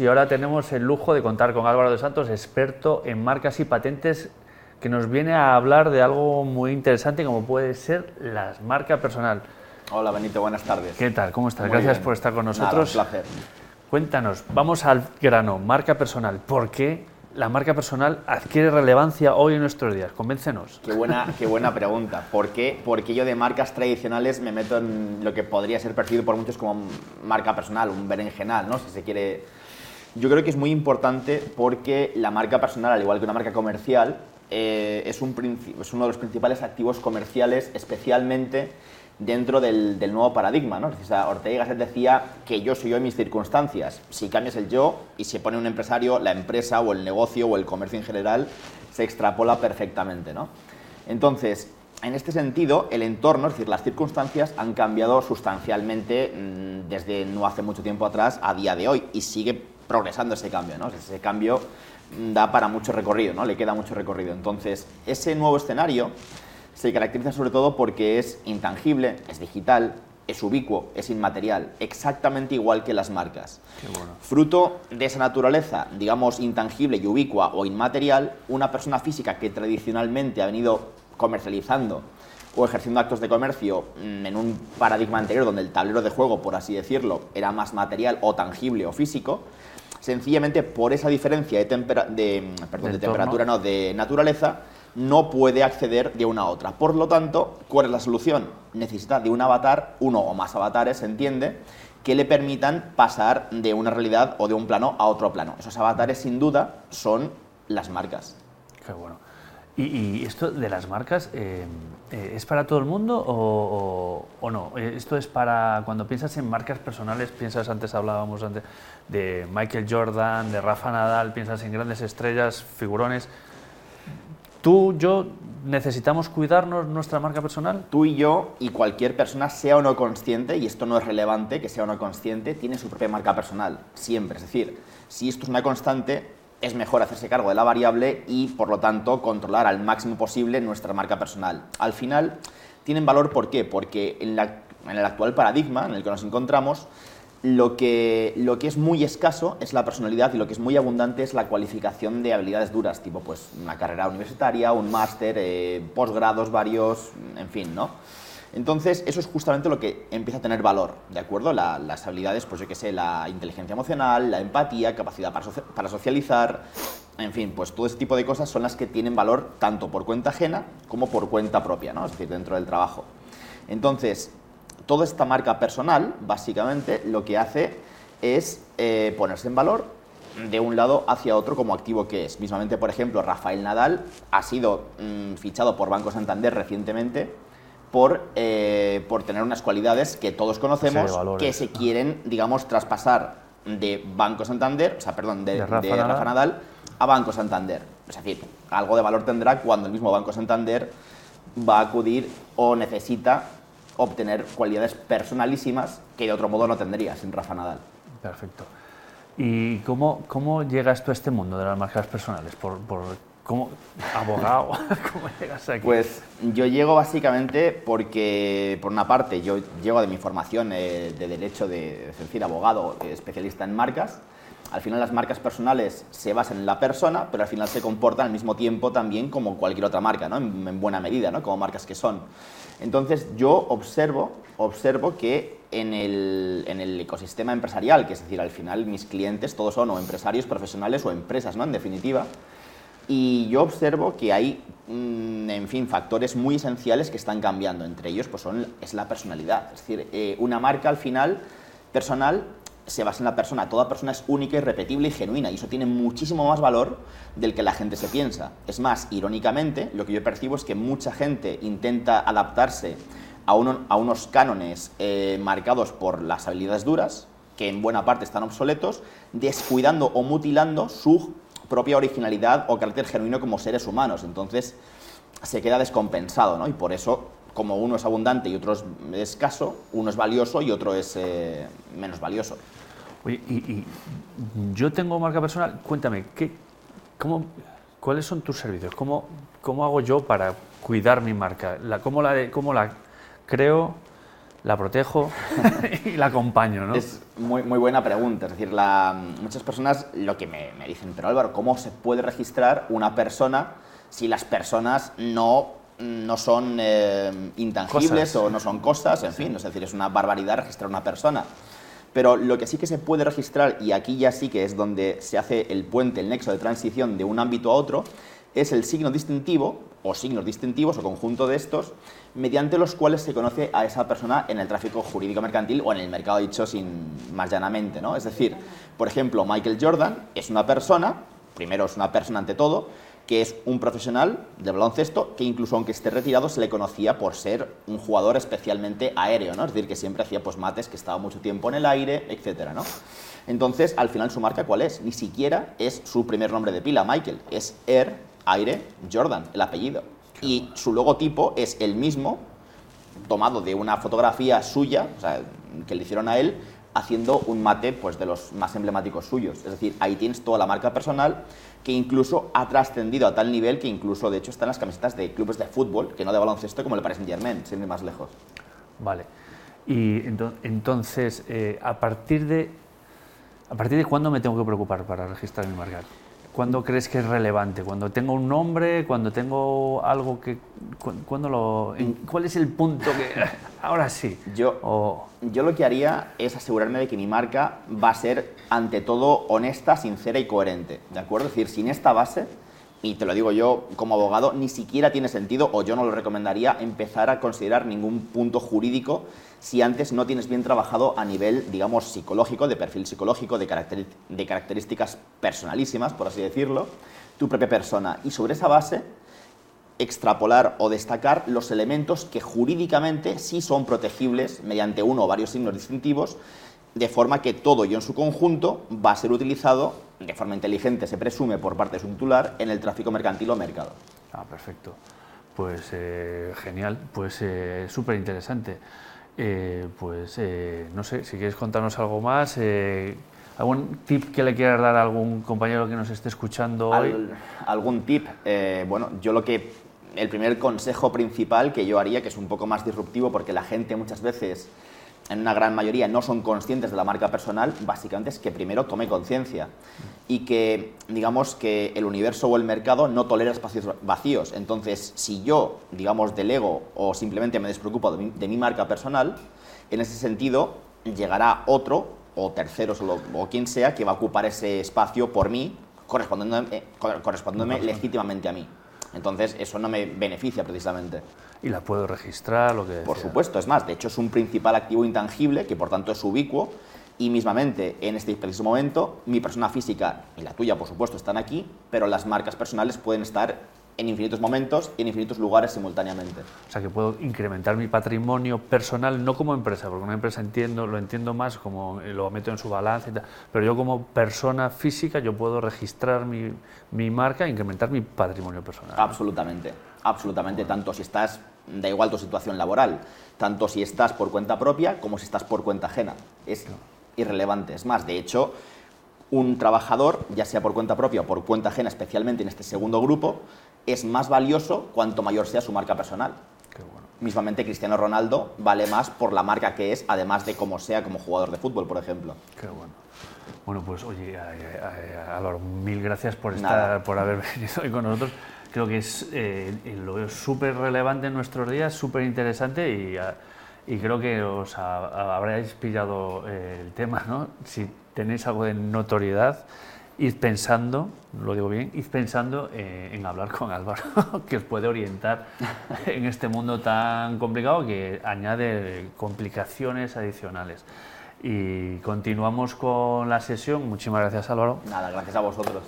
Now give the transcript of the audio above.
y ahora tenemos el lujo de contar con Álvaro de Santos, experto en marcas y patentes, que nos viene a hablar de algo muy interesante como puede ser la marca personal. Hola Benito, buenas tardes. ¿Qué tal? ¿Cómo estás? Gracias por estar con nosotros. un placer. Cuéntanos, vamos al grano, marca personal. ¿Por qué la marca personal adquiere relevancia hoy en nuestros días? Convéncenos. Qué buena, qué buena pregunta. ¿Por qué? Porque yo de marcas tradicionales me meto en lo que podría ser percibido por muchos como marca personal, un berenjenal, ¿no? Si se quiere. Yo creo que es muy importante porque la marca personal, al igual que una marca comercial, eh, es, un, es uno de los principales activos comerciales, especialmente dentro del, nuevo paradigma. ¿no? Ortega y Gasset decía que yo soy yo en mis circunstancias. Si cambias el yo y se pone un empresario, la empresa o el negocio o el comercio en general se extrapola perfectamente. ¿no? Entonces, en este sentido, el entorno, es decir, las circunstancias han cambiado sustancialmente mm, desde no hace mucho tiempo atrás a día de hoy y sigue progresando ese cambio. ¿no? Ese cambio da para mucho recorrido, ¿no? le queda mucho recorrido. Entonces, ese nuevo escenario se caracteriza sobre todo porque es intangible, es digital, es ubicuo, es inmaterial, exactamente igual que las marcas. Fruto de esa naturaleza, digamos, intangible y ubicua o inmaterial, una persona física que tradicionalmente ha venido comercializando o ejerciendo actos de comercio mm, en un paradigma anterior donde el tablero de juego, por así decirlo, era más material o tangible o físico, sencillamente por esa diferencia de, de, de temperatura, no, de naturaleza, no puede acceder de una a otra. Por lo tanto, ¿cuál es la solución? Necesita de un avatar, uno o más avatares, se entiende, que le permitan pasar de una realidad o de un plano a otro plano. Esos avatares, sin duda, son las marcas. Qué bueno. ¿Y, esto de las marcas eh, eh, es para todo el mundo o, no? Eh, esto es para, cuando piensas en marcas personales, piensas, antes hablábamos antes de Michael Jordan, de Rafa Nadal, piensas en grandes estrellas, figurones. ¿Tú, yo, necesitamos cuidarnos nuestra marca personal? Tú y yo, y cualquier persona, sea o no consciente, y esto no es relevante, que sea o no consciente, tiene su propia marca personal, siempre. Es decir, si esto es una constante, es mejor hacerse cargo de la variable y, por lo tanto, controlar al máximo posible nuestra marca personal. Al final, tienen valor, ¿por qué? Porque en, el actual paradigma en el que nos encontramos, lo que, lo que es muy escaso es la personalidad y lo que es muy abundante es la cualificación de habilidades duras, tipo pues una carrera universitaria, un máster, eh, posgrados varios, en fin, ¿no? Entonces, eso es justamente lo que empieza a tener valor, ¿de acuerdo? las habilidades, pues yo qué sé, la inteligencia emocional, la empatía, capacidad para, socializar, en fin, pues todo ese tipo de cosas son las que tienen valor tanto por cuenta ajena como por cuenta propia, ¿no? Es decir, dentro del trabajo. Entonces, toda esta marca personal, básicamente, lo que hace es eh, ponerse en valor de un lado hacia otro como activo que es. Mismamente, por ejemplo, Rafael Nadal ha sido mm, fichado por Banco Santander recientemente por, eh, por tener unas cualidades que todos conocemos que se quieren, digamos, traspasar de Banco Santander, o sea, perdón, de, Rafa Nadal a Banco Santander. Es decir, algo de valor tendrá cuando el mismo Banco Santander va a acudir o necesita obtener cualidades personalísimas que de otro modo no tendría sin Rafa Nadal. Perfecto. ¿Y cómo, cómo llegas tú a este mundo de las marcas personales? ¿Por, por cómo abogado? ¿Cómo llegas aquí? Pues yo llego básicamente porque, por una parte, yo llego de mi formación eh, de derecho de, es decir, abogado, especialista en marcas. Al final las marcas personales se basan en la persona, pero al final se comportan al mismo tiempo también como cualquier otra marca, ¿no? en, en buena medida, ¿no? como marcas que son. Entonces yo observo, observo que en el, en el, ecosistema empresarial, que es decir, al final mis clientes todos son o empresarios profesionales o empresas, ¿no? En definitiva. Y yo observo que hay, mm, en fin, factores muy esenciales que están cambiando. Entre ellos, pues son, es la personalidad. Es decir, eh, una marca al final personal se basa en la persona. Toda persona es única, irrepetible y genuina y eso tiene muchísimo más valor del que la gente se piensa. Es más, irónicamente, lo que yo percibo es que mucha gente intenta adaptarse a, a unos cánones eh, marcados por las habilidades duras, que en buena parte están obsoletos, descuidando o mutilando su propia originalidad o carácter genuino como seres humanos. Entonces se queda descompensado, ¿no? Y por eso como uno es abundante y otro es escaso, uno es valioso y otro es eh, menos valioso. Oye, y, yo tengo marca personal, cuéntame, ¿qué, cómo, ¿cuáles son tus servicios? ¿Cómo, ¿Cómo hago yo para cuidar mi marca? ¿cómo, la, ¿Cómo la creo? La protejo y la acompaño, ¿no? Es muy, muy buena pregunta. Es decir, la, muchas personas lo que me, me, dicen, pero Álvaro, ¿cómo se puede registrar una persona si las personas no, no son eh, intangibles o no son cosas? En fin, es decir, es una barbaridad registrar una persona. Pero lo que sí que se puede registrar, y aquí ya sí que es donde se hace el puente, el nexo de transición de un ámbito a otro, es el signo distintivo o signos distintivos o conjunto de estos mediante los cuales se conoce a esa persona en el tráfico jurídico mercantil o en el mercado dicho sin más llanamente, ¿no? Es decir, por ejemplo, Michael Jordan es una persona, primero es una persona ante todo, que es un profesional de baloncesto que incluso aunque esté retirado se le conocía por ser un jugador especialmente aéreo, ¿no? Es decir, que siempre hacía pues mates, que estaba mucho tiempo en el aire, etcétera, ¿no? Entonces, al final su marca ¿cuál es? Ni siquiera es su primer nombre de pila, Michael, es Air Aire Jordan, el apellido y su logotipo es el mismo, tomado de una fotografía suya, o sea, que le hicieron a él, haciendo un mate pues, de los más emblemáticos suyos. Es decir, ahí tienes toda la marca personal que incluso ha trascendido a tal nivel que incluso, de hecho, están las camisetas de clubes de fútbol, que no de baloncesto, como el Paris Saint-Germain, sin ir más lejos. Vale. Y entonces, eh, ¿a partir de a partir de cuándo me tengo que preocupar para registrar mi marca? ¿Cuándo crees que es relevante? ¿Cuando tengo un nombre? ¿Cuando tengo algo que... ¿cuándo lo, ¿Cuál es el punto que... Ahora sí. Yo, yo lo que haría es asegurarme de que mi marca va a ser, ante todo, honesta, sincera y coherente. ¿De acuerdo? Es decir, sin esta base, y te lo digo yo como abogado, ni siquiera tiene sentido, o yo no lo recomendaría, empezar a considerar ningún punto jurídico si antes no tienes bien trabajado a nivel, digamos, psicológico, de perfil psicológico, de, características personalísimas, por así decirlo, tu propia persona. Y sobre esa base, extrapolar o destacar los elementos que jurídicamente sí son protegibles mediante uno o varios signos distintivos, de forma que todo y en su conjunto va a ser utilizado de forma inteligente, se presume por parte de su titular, en el tráfico mercantil o mercado. Ah, perfecto. Pues eh, genial, pues eh, súper interesante. Eh, pues eh, no sé, si quieres contarnos algo más, eh, algún tip que le quieras dar a algún compañero que nos esté escuchando hoy. algún tip, bueno, yo lo que, el primer consejo principal que yo haría, que es un poco más disruptivo porque la gente muchas veces en una gran mayoría no son conscientes de la marca personal, básicamente es que primero tome conciencia y que digamos que el universo o el mercado no tolera espacios vacíos. Entonces, si yo, digamos, delego o simplemente me despreocupo de mi, marca personal, en ese sentido llegará otro o terceros o, quien sea que va a ocupar ese espacio por mí, correspondiéndome, correspondiéndome legítimamente a mí. Entonces, eso no me beneficia precisamente. ¿Y la puedo registrar? Lo que por supuesto, es más, de hecho es un principal activo intangible que por tanto es ubicuo y mismamente en este preciso momento mi persona física y la tuya por supuesto están aquí, pero las marcas personales pueden estar en infinitos momentos y en infinitos lugares simultáneamente. O sea que puedo incrementar mi patrimonio personal no como empresa, porque una empresa entiendo, lo entiendo más como lo meto en su balance, pero yo como persona física yo puedo registrar mi, mi marca e incrementar mi patrimonio personal. Absolutamente, absolutamente, tanto si estás da igual tu situación laboral, tanto si estás por cuenta propia como si estás por cuenta ajena. Es irrelevante. Es más, de hecho, un trabajador, ya sea por cuenta propia o por cuenta ajena, especialmente en este segundo grupo, es más valioso cuanto mayor sea su marca personal. Mismamente Cristiano Ronaldo vale más por la marca que es, además de cómo sea como jugador de fútbol, por ejemplo. Qué bueno. Bueno, pues oye, Álvaro, mil gracias por estar, por haber venido hoy con nosotros creo que es eh, lo súper relevante en nuestros días, súper interesante y, ah, y, creo que os habréis pillado eh, el tema, ¿no? Si tenéis algo de notoriedad, id pensando, lo digo bien, id pensando eh, en hablar con Álvaro, que os puede orientar en este mundo tan complicado que añade complicaciones adicionales. Y continuamos con la sesión. Muchísimas gracias, Álvaro. Nada, gracias a vosotros.